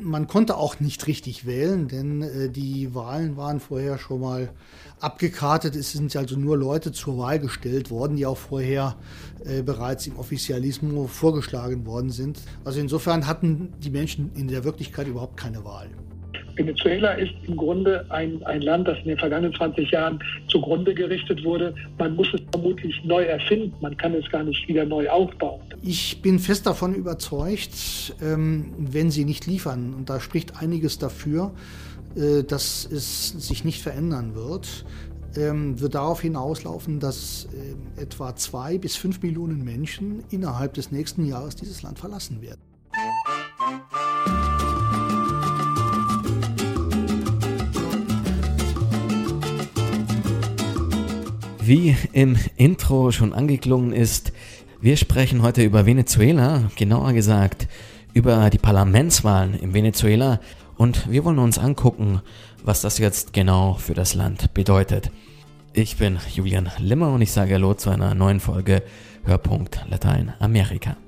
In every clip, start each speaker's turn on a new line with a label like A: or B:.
A: Man konnte auch nicht richtig wählen, denn äh, die Wahlen waren vorher schon mal abgekartet. Es sind also nur Leute zur Wahl gestellt worden, die auch vorher äh, bereits im Offizialismus vorgeschlagen worden sind. Also insofern hatten die Menschen in der Wirklichkeit überhaupt keine Wahl.
B: Venezuela ist im Grunde ein, ein Land, das in den vergangenen 20 Jahren zugrunde gerichtet wurde. Man muss es vermutlich neu erfinden. Man kann es gar nicht wieder neu aufbauen.
A: Ich bin fest davon überzeugt, ähm, wenn sie nicht liefern, und da spricht einiges dafür, äh, dass es sich nicht verändern wird, ähm, wird darauf hinauslaufen, dass äh, etwa zwei bis fünf Millionen Menschen innerhalb des nächsten Jahres dieses Land verlassen werden.
C: Wie im Intro schon angeklungen ist, wir sprechen heute über Venezuela, genauer gesagt über die Parlamentswahlen in Venezuela und wir wollen uns angucken, was das jetzt genau für das Land bedeutet. Ich bin Julian Limmer und ich sage Hallo zu einer neuen Folge Hörpunkt Lateinamerika.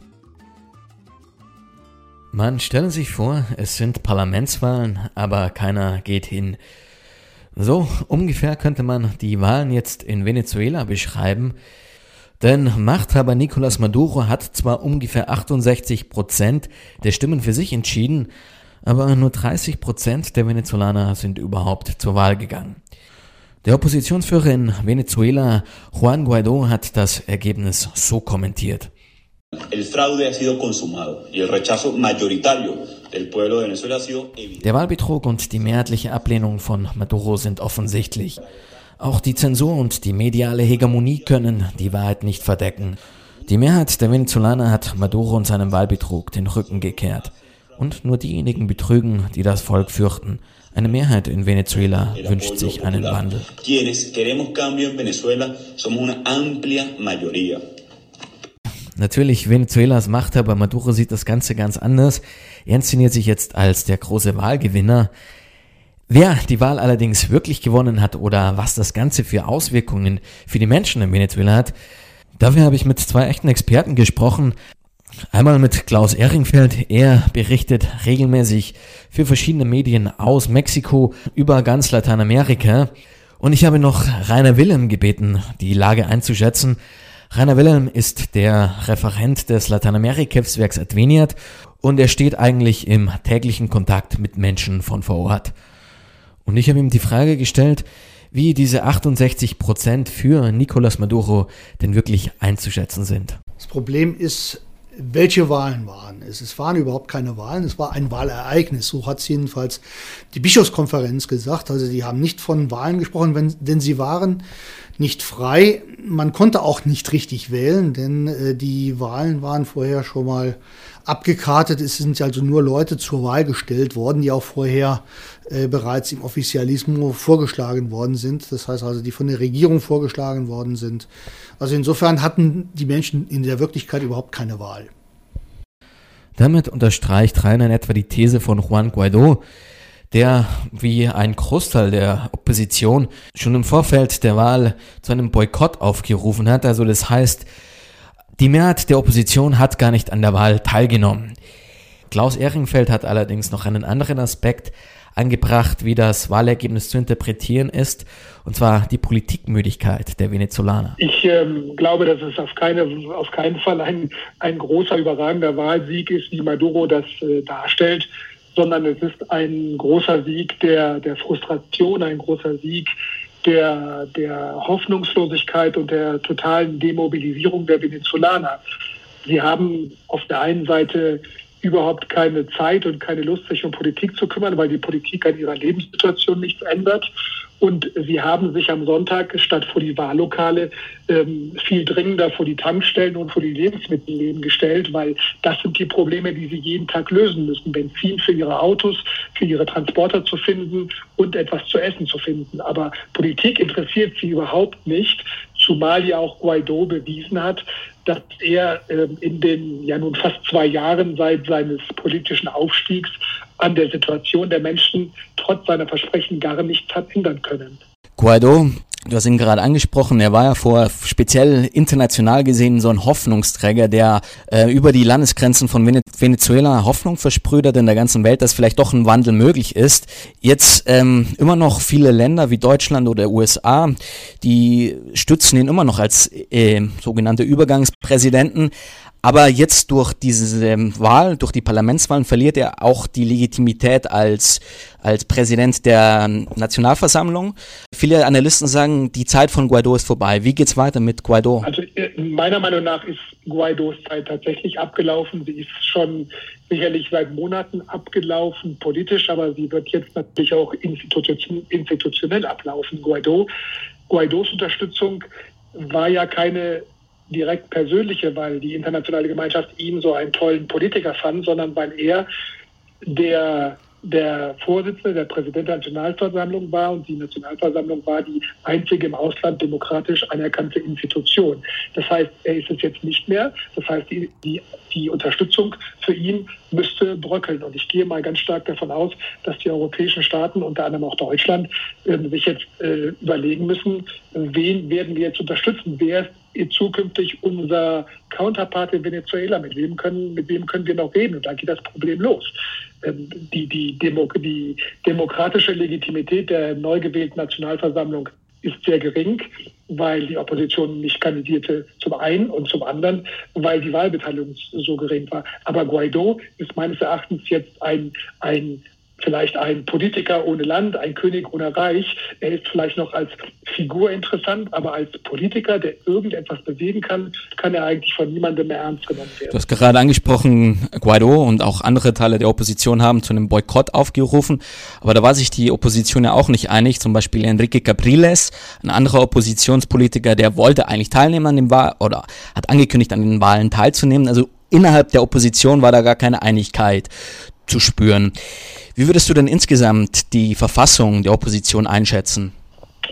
C: Man stelle sich vor, es sind Parlamentswahlen, aber keiner geht hin. So ungefähr könnte man die Wahlen jetzt in Venezuela beschreiben. Denn Machthaber Nicolas Maduro hat zwar ungefähr 68 Prozent der Stimmen für sich entschieden, aber nur 30 Prozent der Venezolaner sind überhaupt zur Wahl gegangen. Der Oppositionsführer in Venezuela, Juan Guaido, hat das Ergebnis so kommentiert. Der Wahlbetrug und die mehrheitliche Ablehnung von Maduro sind offensichtlich. Auch die Zensur und die mediale Hegemonie können die Wahrheit nicht verdecken. Die Mehrheit der Venezolaner hat Maduro und seinem Wahlbetrug den Rücken gekehrt. Und nur diejenigen betrügen, die das Volk fürchten. Eine Mehrheit in Venezuela wünscht sich einen Wandel. Natürlich, Venezuelas Machthaber Maduro sieht das Ganze ganz anders. Er inszeniert sich jetzt als der große Wahlgewinner. Wer die Wahl allerdings wirklich gewonnen hat oder was das Ganze für Auswirkungen für die Menschen in Venezuela hat, dafür habe ich mit zwei echten Experten gesprochen. Einmal mit Klaus Ehringfeld. Er berichtet regelmäßig für verschiedene Medien aus Mexiko über ganz Lateinamerika. Und ich habe noch Rainer Willem gebeten, die Lage einzuschätzen. Rainer Wilhelm ist der Referent des Lateinamerika-Hilfswerks Adveniat und er steht eigentlich im täglichen Kontakt mit Menschen von vor Ort. Und ich habe ihm die Frage gestellt, wie diese 68 Prozent für Nicolas Maduro denn wirklich einzuschätzen sind.
A: Das Problem ist, welche Wahlen waren es. Es waren überhaupt keine Wahlen, es war ein Wahlereignis. So hat es jedenfalls die Bischofskonferenz gesagt. Also die haben nicht von Wahlen gesprochen, wenn, denn sie waren nicht frei. Man konnte auch nicht richtig wählen, denn äh, die Wahlen waren vorher schon mal abgekartet. Es sind also nur Leute zur Wahl gestellt worden, die auch vorher äh, bereits im Offizialismus vorgeschlagen worden sind. Das heißt also, die von der Regierung vorgeschlagen worden sind. Also insofern hatten die Menschen in der Wirklichkeit überhaupt keine Wahl.
C: Damit unterstreicht Rainer in etwa die These von Juan Guaido, der wie ein Großteil der Opposition schon im Vorfeld der Wahl zu einem Boykott aufgerufen hat. Also das heißt, die Mehrheit der Opposition hat gar nicht an der Wahl teilgenommen. Klaus Ehringfeld hat allerdings noch einen anderen Aspekt angebracht, wie das Wahlergebnis zu interpretieren ist, und zwar die Politikmüdigkeit der Venezolaner.
B: Ich ähm, glaube, dass es auf, keine, auf keinen Fall ein, ein großer, überragender Wahlsieg ist, wie Maduro das äh, darstellt, sondern es ist ein großer Sieg der, der Frustration, ein großer Sieg der, der Hoffnungslosigkeit und der totalen Demobilisierung der Venezolaner. Sie haben auf der einen Seite überhaupt keine Zeit und keine Lust, sich um Politik zu kümmern, weil die Politik an ihrer Lebenssituation nichts ändert. Und sie haben sich am Sonntag statt vor die Wahllokale ähm, viel dringender vor die Tankstellen und vor die Lebensmittelläden gestellt, weil das sind die Probleme, die sie jeden Tag lösen müssen. Benzin für ihre Autos, für ihre Transporter zu finden und etwas zu essen zu finden. Aber Politik interessiert sie überhaupt nicht, zumal ja auch Guaido bewiesen hat, dass er ähm, in den ja nun fast zwei Jahren seit seines politischen Aufstiegs an der Situation der Menschen trotz seiner Versprechen gar nichts hat ändern können.
C: Guaido Du hast ihn gerade angesprochen, er war ja vor speziell international gesehen so ein Hoffnungsträger, der äh, über die Landesgrenzen von Venezuela Hoffnung versprüht hat in der ganzen Welt, dass vielleicht doch ein Wandel möglich ist. Jetzt ähm, immer noch viele Länder wie Deutschland oder USA, die stützen ihn immer noch als äh, sogenannte Übergangspräsidenten. Aber jetzt durch diese ähm, Wahl, durch die Parlamentswahlen verliert er auch die Legitimität als, als Präsident der Nationalversammlung. Viele Analysten sagen, die Zeit von Guaido ist vorbei. Wie geht's weiter mit Guaido?
B: Also äh, meiner Meinung nach ist Guaidos Zeit tatsächlich abgelaufen. Sie ist schon sicherlich seit Monaten abgelaufen, politisch, aber sie wird jetzt natürlich auch institutionell ablaufen. Guaido, Guaidos Unterstützung war ja keine direkt persönliche, weil die internationale Gemeinschaft ihn so einen tollen Politiker fand, sondern weil er der der Vorsitzende, der Präsident der Nationalversammlung war und die Nationalversammlung war die einzige im Ausland demokratisch anerkannte Institution. Das heißt, er ist es jetzt nicht mehr. Das heißt, die, die, die Unterstützung für ihn müsste bröckeln. Und ich gehe mal ganz stark davon aus, dass die europäischen Staaten, unter anderem auch Deutschland, äh, sich jetzt äh, überlegen müssen, wen werden wir jetzt unterstützen? Wer ist zukünftig unser Counterpart in Venezuela? Mit wem können, mit wem können wir noch reden? Und da geht das Problem los. Die, die, Demo, die demokratische Legitimität der neu gewählten Nationalversammlung ist sehr gering, weil die Opposition nicht kandidierte zum einen und zum anderen, weil die Wahlbeteiligung so gering war. Aber Guaido ist meines Erachtens jetzt ein, ein vielleicht ein Politiker ohne Land, ein König ohne Reich. Er ist vielleicht noch als Figur interessant, aber als Politiker, der irgendetwas bewegen kann, kann er eigentlich von niemandem mehr ernst genommen werden.
C: Du hast gerade angesprochen, Guaido und auch andere Teile der Opposition haben zu einem Boykott aufgerufen, aber da war sich die Opposition ja auch nicht einig. Zum Beispiel Enrique Capriles, ein anderer Oppositionspolitiker, der wollte eigentlich teilnehmen an dem Wahl oder hat angekündigt, an den Wahlen teilzunehmen. Also innerhalb der Opposition war da gar keine Einigkeit zu spüren. Wie würdest du denn insgesamt die Verfassung der Opposition einschätzen?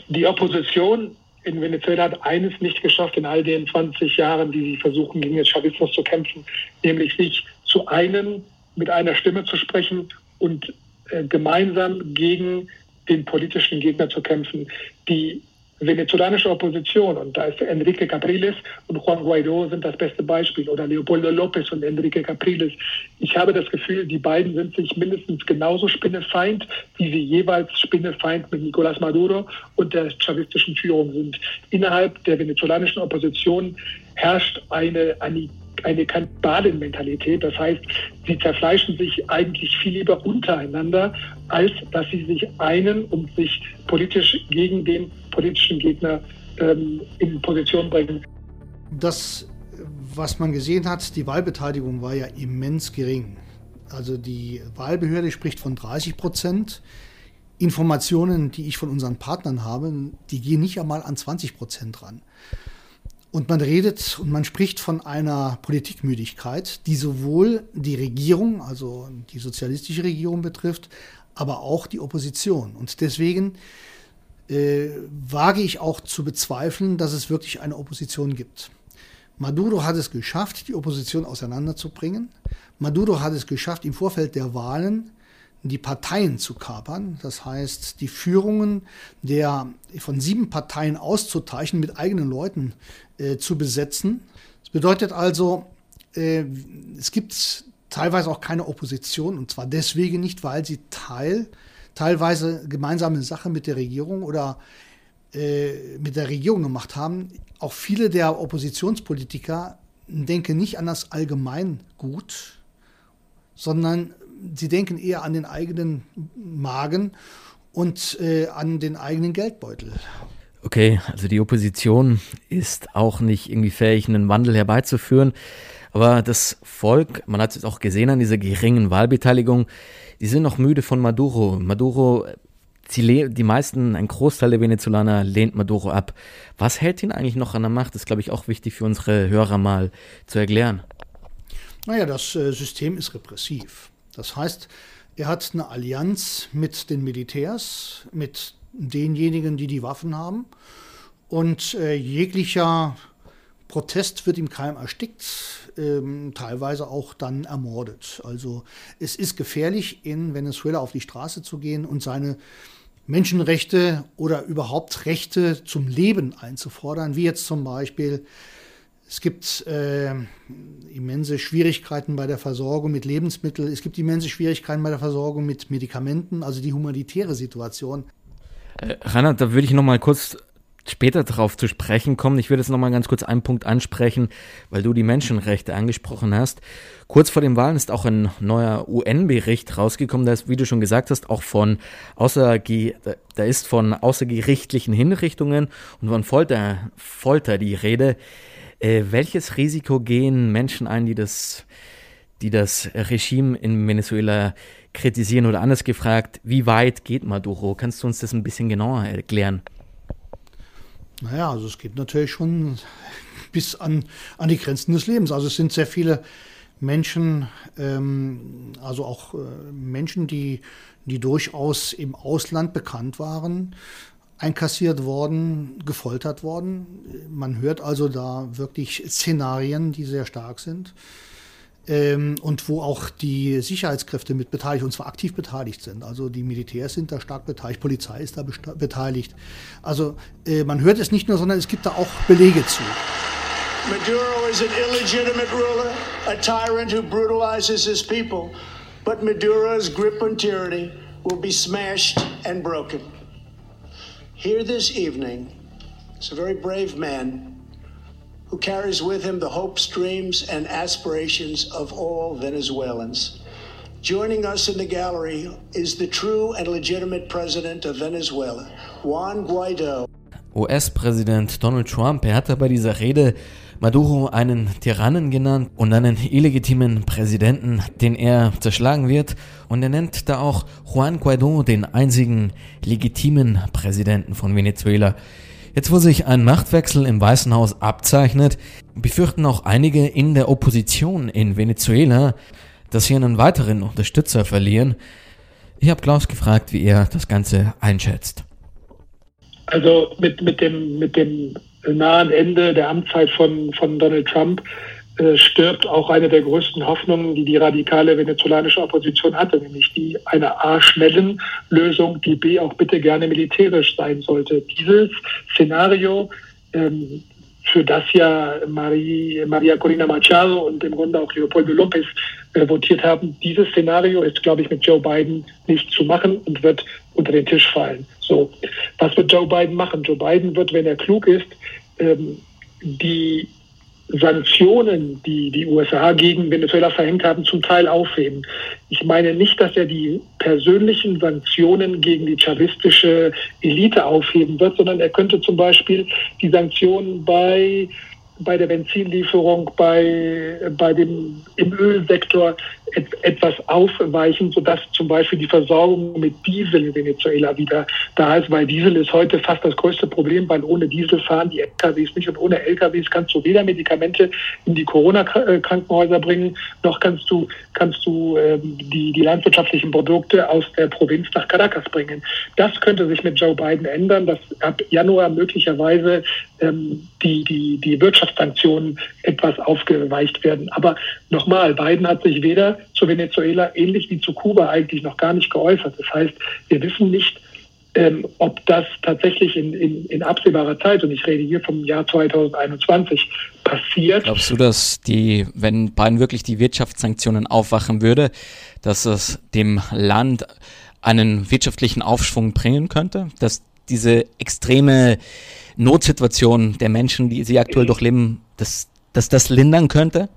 B: Die Opposition in Venezuela hat eines nicht geschafft in all den 20 Jahren, die sie versuchen, gegen den Chavismus zu kämpfen, nämlich sich zu einem mit einer Stimme zu sprechen und äh, gemeinsam gegen den politischen Gegner zu kämpfen. Die venezolanische Opposition, und da ist Enrique Capriles und Juan Guaido sind das beste Beispiel, oder Leopoldo López und Enrique Capriles. Ich habe das Gefühl, die beiden sind sich mindestens genauso Spinnefeind, wie sie jeweils Spinnefeind mit Nicolás Maduro und der chavistischen Führung sind. Innerhalb der venezolanischen Opposition herrscht eine, eine eine Kannibalenmentalität. Das heißt, sie zerfleischen sich eigentlich viel lieber untereinander, als dass sie sich einen und sich politisch gegen den politischen Gegner ähm, in Position bringen.
A: Das, was man gesehen hat, die Wahlbeteiligung war ja immens gering. Also die Wahlbehörde spricht von 30 Prozent. Informationen, die ich von unseren Partnern habe, die gehen nicht einmal an 20 Prozent ran. Und man redet und man spricht von einer Politikmüdigkeit, die sowohl die Regierung, also die sozialistische Regierung betrifft, aber auch die Opposition. Und deswegen äh, wage ich auch zu bezweifeln, dass es wirklich eine Opposition gibt. Maduro hat es geschafft, die Opposition auseinanderzubringen. Maduro hat es geschafft, im Vorfeld der Wahlen die Parteien zu kapern, das heißt die Führungen der von sieben Parteien auszuteichen, mit eigenen Leuten äh, zu besetzen. Das bedeutet also, äh, es gibt teilweise auch keine Opposition und zwar deswegen nicht, weil sie Teil, teilweise gemeinsame Sache mit der Regierung oder äh, mit der Regierung gemacht haben. Auch viele der Oppositionspolitiker denken nicht an das Allgemeingut, sondern sie denken eher an den eigenen Magen und äh, an den eigenen Geldbeutel.
C: Okay, also die Opposition ist auch nicht irgendwie fähig, einen Wandel herbeizuführen. Aber das Volk, man hat es auch gesehen an dieser geringen Wahlbeteiligung, die sind noch müde von Maduro. Maduro, die, die meisten, ein Großteil der Venezolaner lehnt Maduro ab. Was hält ihn eigentlich noch an der Macht? Das ist, glaube ich, auch wichtig für unsere Hörer mal zu erklären.
A: Naja, das äh, System ist repressiv. Das heißt, er hat eine Allianz mit den Militärs, mit denjenigen, die die Waffen haben. Und äh, jeglicher Protest wird im Keim erstickt, ähm, teilweise auch dann ermordet. Also es ist gefährlich, in Venezuela auf die Straße zu gehen und seine Menschenrechte oder überhaupt Rechte zum Leben einzufordern, wie jetzt zum Beispiel es gibt äh, immense Schwierigkeiten bei der Versorgung mit Lebensmitteln. Es gibt immense Schwierigkeiten bei der Versorgung mit Medikamenten, also die humanitäre Situation.
C: Äh, Reinhard, da würde ich noch mal kurz später darauf zu sprechen kommen. Ich würde jetzt noch mal ganz kurz einen Punkt ansprechen, weil du die Menschenrechte angesprochen hast. Kurz vor den Wahlen ist auch ein neuer UN-Bericht rausgekommen, da ist, wie du schon gesagt hast, auch von außer da ist von außergerichtlichen Hinrichtungen und von Folter, Folter die Rede. Äh, welches Risiko gehen Menschen ein, die das, die das Regime in Venezuela kritisieren oder anders gefragt, wie weit geht Maduro? Kannst du uns das ein bisschen genauer erklären?
A: Naja, also es geht natürlich schon bis an, an die Grenzen des Lebens. Also es sind sehr viele Menschen, ähm, also auch äh, Menschen, die, die durchaus im Ausland bekannt waren, einkassiert worden, gefoltert worden. Man hört also da wirklich Szenarien, die sehr stark sind ähm, und wo auch die Sicherheitskräfte mit beteiligt, und zwar aktiv beteiligt sind. Also die Militärs sind da stark beteiligt, Polizei ist da beteiligt. Also äh, man hört es nicht nur, sondern es gibt da auch Belege zu. Maduro is an illegitimate ruler, a tyrant who brutalizes his people. But Maduro's grip on tyranny will be smashed and broken. Here this evening is a very brave man who carries with him the hopes, dreams, and aspirations of all Venezuelans. Joining us in the gallery is the true and legitimate president of Venezuela, Juan Guaido. US-Präsident Donald Trump, er hatte bei dieser Rede Maduro einen Tyrannen genannt und einen illegitimen Präsidenten, den er zerschlagen wird. Und er nennt da auch Juan Guaido den einzigen legitimen Präsidenten von Venezuela. Jetzt, wo sich ein Machtwechsel im Weißen Haus abzeichnet, befürchten auch einige in der Opposition in Venezuela, dass sie einen weiteren Unterstützer verlieren. Ich habe Klaus gefragt, wie er das Ganze einschätzt.
B: Also mit, mit, dem, mit dem nahen Ende der Amtszeit von, von Donald Trump stirbt auch eine der größten Hoffnungen, die die radikale venezolanische Opposition hatte, nämlich die einer A schnellen Lösung, die B auch bitte gerne militärisch sein sollte. Dieses Szenario, ähm, für das ja Marie, Maria Corina Machado und im Grunde auch Leopoldo López äh, votiert haben, dieses Szenario ist, glaube ich, mit Joe Biden nicht zu machen und wird unter den Tisch fallen. So, was wird Joe Biden machen? Joe Biden wird, wenn er klug ist, ähm, die Sanktionen, die die USA gegen Venezuela verhängt haben, zum Teil aufheben. Ich meine nicht, dass er die persönlichen Sanktionen gegen die chavistische Elite aufheben wird, sondern er könnte zum Beispiel die Sanktionen bei bei der Benzinlieferung, bei, bei dem, im Ölsektor etwas aufweichen, sodass zum Beispiel die Versorgung mit Diesel in Venezuela wieder da ist, weil Diesel ist heute fast das größte Problem, weil ohne Diesel fahren die LKWs nicht und ohne LKWs kannst du weder Medikamente in die Corona-Krankenhäuser bringen, noch kannst du, kannst du ähm, die, die landwirtschaftlichen Produkte aus der Provinz nach Caracas bringen. Das könnte sich mit Joe Biden ändern, dass ab Januar möglicherweise ähm, die, die, die Wirtschaftssanktionen etwas aufgeweicht werden. Aber nochmal, Biden hat sich weder zu Venezuela ähnlich wie zu Kuba eigentlich noch gar nicht geäußert. Das heißt, wir wissen nicht, ähm, ob das tatsächlich in, in, in absehbarer Zeit, und ich rede hier vom Jahr 2021, passiert.
C: Glaubst du, dass die, wenn Biden wirklich die Wirtschaftssanktionen aufwachen würde, dass es dem Land einen wirtschaftlichen Aufschwung bringen könnte? Dass diese extreme Notsituation der Menschen, die sie aktuell durchleben, dass, dass das lindern könnte?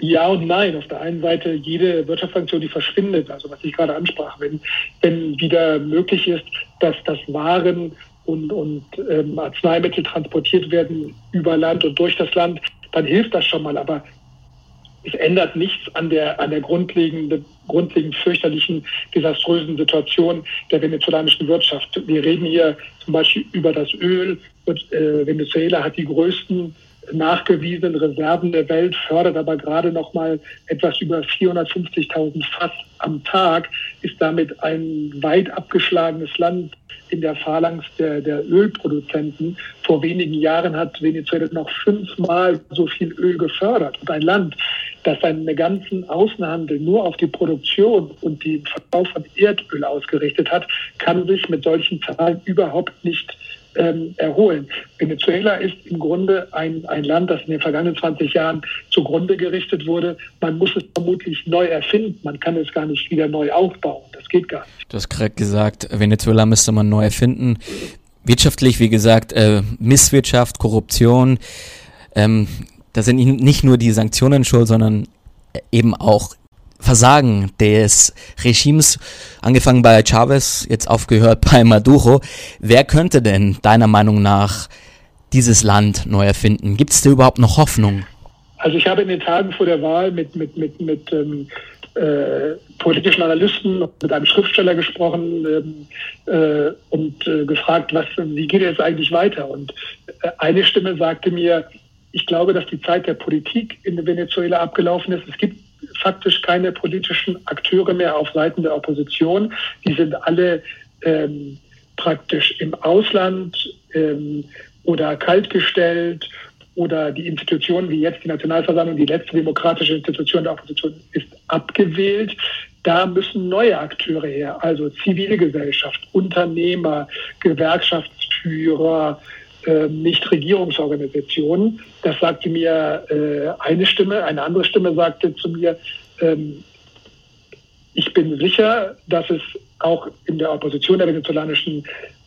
B: Ja und nein. Auf der einen Seite jede Wirtschaftssanktion, die verschwindet, also was ich gerade ansprach, wenn, wenn wieder möglich ist, dass das Waren und, und ähm, Arzneimittel transportiert werden über Land und durch das Land, dann hilft das schon mal. Aber es ändert nichts an der, an der grundlegenden, grundlegend fürchterlichen, desaströsen Situation der venezolanischen Wirtschaft. Wir reden hier zum Beispiel über das Öl. Äh, Venezuela hat die größten nachgewiesenen Reserven der Welt, fördert aber gerade noch mal etwas über 450.000 Fass am Tag, ist damit ein weit abgeschlagenes Land in der Phalanx der, der Ölproduzenten. Vor wenigen Jahren hat Venezuela noch fünfmal so viel Öl gefördert. Und ein Land, das seinen ganzen Außenhandel nur auf die Produktion und den Verkauf von Erdöl ausgerichtet hat, kann sich mit solchen Zahlen überhaupt nicht ähm, erholen. Venezuela ist im Grunde ein, ein Land, das in den vergangenen 20 Jahren zugrunde gerichtet wurde. Man muss es vermutlich neu erfinden. Man kann es gar nicht wieder neu aufbauen. Das geht gar nicht.
C: Du hast gerade gesagt, Venezuela müsste man neu erfinden. Wirtschaftlich, wie gesagt, äh, Misswirtschaft, Korruption. Ähm, da sind nicht nur die Sanktionen schuld, sondern eben auch Versagen des Regimes, angefangen bei Chavez, jetzt aufgehört bei Maduro. Wer könnte denn deiner Meinung nach dieses Land neu erfinden? Gibt es da überhaupt noch Hoffnung?
B: Also ich habe in den Tagen vor der Wahl mit, mit, mit, mit ähm, äh, politischen Analysten mit einem Schriftsteller gesprochen ähm, äh, und äh, gefragt, was, wie geht es eigentlich weiter? Und äh, eine Stimme sagte mir, ich glaube, dass die Zeit der Politik in Venezuela abgelaufen ist. Es gibt faktisch keine politischen Akteure mehr auf Seiten der Opposition. Die sind alle ähm, praktisch im Ausland ähm, oder kaltgestellt oder die Institutionen wie jetzt die Nationalversammlung, die letzte demokratische Institution der Opposition, ist abgewählt. Da müssen neue Akteure her, also zivile Gesellschaft, Unternehmer, Gewerkschaftsführer, äh, Nichtregierungsorganisationen. Das sagte mir äh, eine Stimme. Eine andere Stimme sagte zu mir, ähm, ich bin sicher, dass es auch in der Opposition der venezolanischen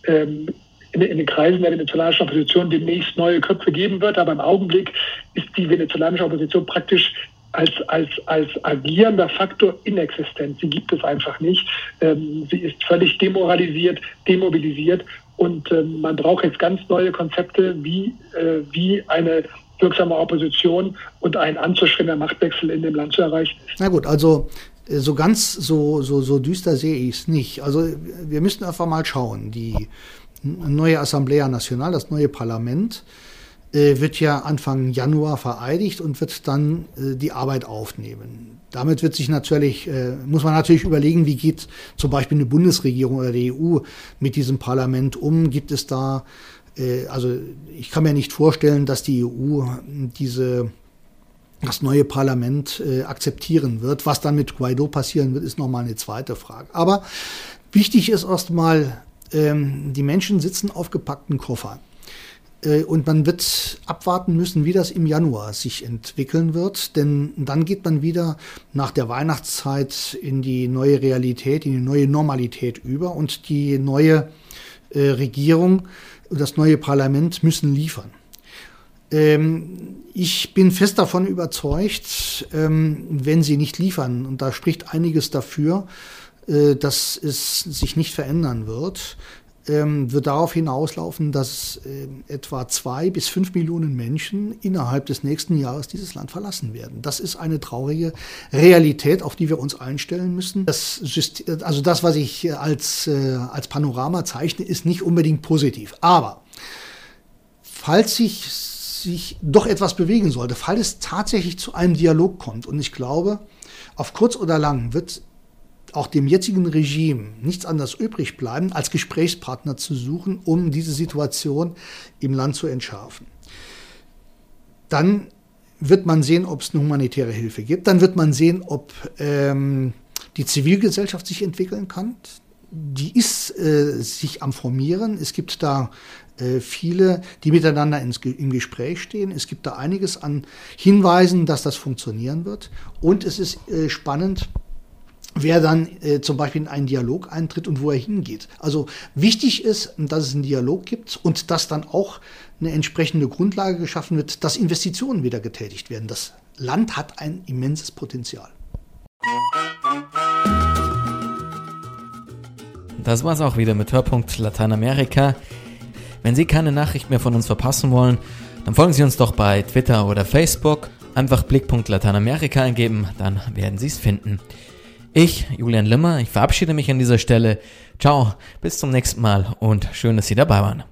B: ähm, in, in, den Kreisen der venezolanischen Opposition demnächst neue Köpfe geben wird. Aber im Augenblick ist die venezolanische Opposition praktisch als, als, als agierender Faktor inexistent. Sie gibt es einfach nicht. Ähm, sie ist völlig demoralisiert, demobilisiert und ähm, man braucht jetzt ganz neue Konzepte, wie, äh, wie eine wirksame Opposition und ein anzustrebender Machtwechsel in dem Land zu erreichen.
A: Na gut, also äh, so ganz so, so, so düster sehe ich es nicht. Also wir müssten einfach mal schauen. Die neue Assemblea Nacional, das neue Parlament, wird ja Anfang Januar vereidigt und wird dann äh, die Arbeit aufnehmen. Damit wird sich natürlich, äh, muss man natürlich überlegen, wie geht zum Beispiel eine Bundesregierung oder die EU mit diesem Parlament um? Gibt es da, äh, also ich kann mir nicht vorstellen, dass die EU diese das neue Parlament äh, akzeptieren wird. Was dann mit Guaido passieren wird, ist nochmal eine zweite Frage. Aber wichtig ist erstmal, ähm, die Menschen sitzen auf gepackten Koffern. Äh, und man wird abwarten müssen, wie das im Januar sich entwickeln wird, denn dann geht man wieder nach der Weihnachtszeit in die neue Realität, in die neue Normalität über und die neue äh, Regierung und das neue Parlament müssen liefern. Ähm, ich bin fest davon überzeugt, ähm, wenn sie nicht liefern, und da spricht einiges dafür, äh, dass es sich nicht verändern wird, ähm, wird darauf hinauslaufen, dass äh, etwa zwei bis fünf Millionen Menschen innerhalb des nächsten Jahres dieses Land verlassen werden. Das ist eine traurige Realität, auf die wir uns einstellen müssen. Das System, also das, was ich als, äh, als Panorama zeichne, ist nicht unbedingt positiv. Aber falls sich sich doch etwas bewegen sollte, falls es tatsächlich zu einem Dialog kommt, und ich glaube, auf kurz oder lang wird auch dem jetzigen Regime nichts anderes übrig bleiben, als Gesprächspartner zu suchen, um diese Situation im Land zu entschärfen. Dann wird man sehen, ob es eine humanitäre Hilfe gibt. Dann wird man sehen, ob ähm, die Zivilgesellschaft sich entwickeln kann. Die ist äh, sich am Formieren. Es gibt da äh, viele, die miteinander ins, im Gespräch stehen. Es gibt da einiges an Hinweisen, dass das funktionieren wird. Und es ist äh, spannend, wer dann äh, zum Beispiel in einen Dialog eintritt und wo er hingeht. Also wichtig ist, dass es einen Dialog gibt und dass dann auch eine entsprechende Grundlage geschaffen wird, dass Investitionen wieder getätigt werden. Das Land hat ein immenses Potenzial.
C: Das war's auch wieder mit Hörpunkt Lateinamerika. Wenn Sie keine Nachricht mehr von uns verpassen wollen, dann folgen Sie uns doch bei Twitter oder Facebook. Einfach Blickpunkt Lateinamerika eingeben, dann werden Sie es finden. Ich, Julian Limmer, ich verabschiede mich an dieser Stelle. Ciao, bis zum nächsten Mal und schön, dass Sie dabei waren.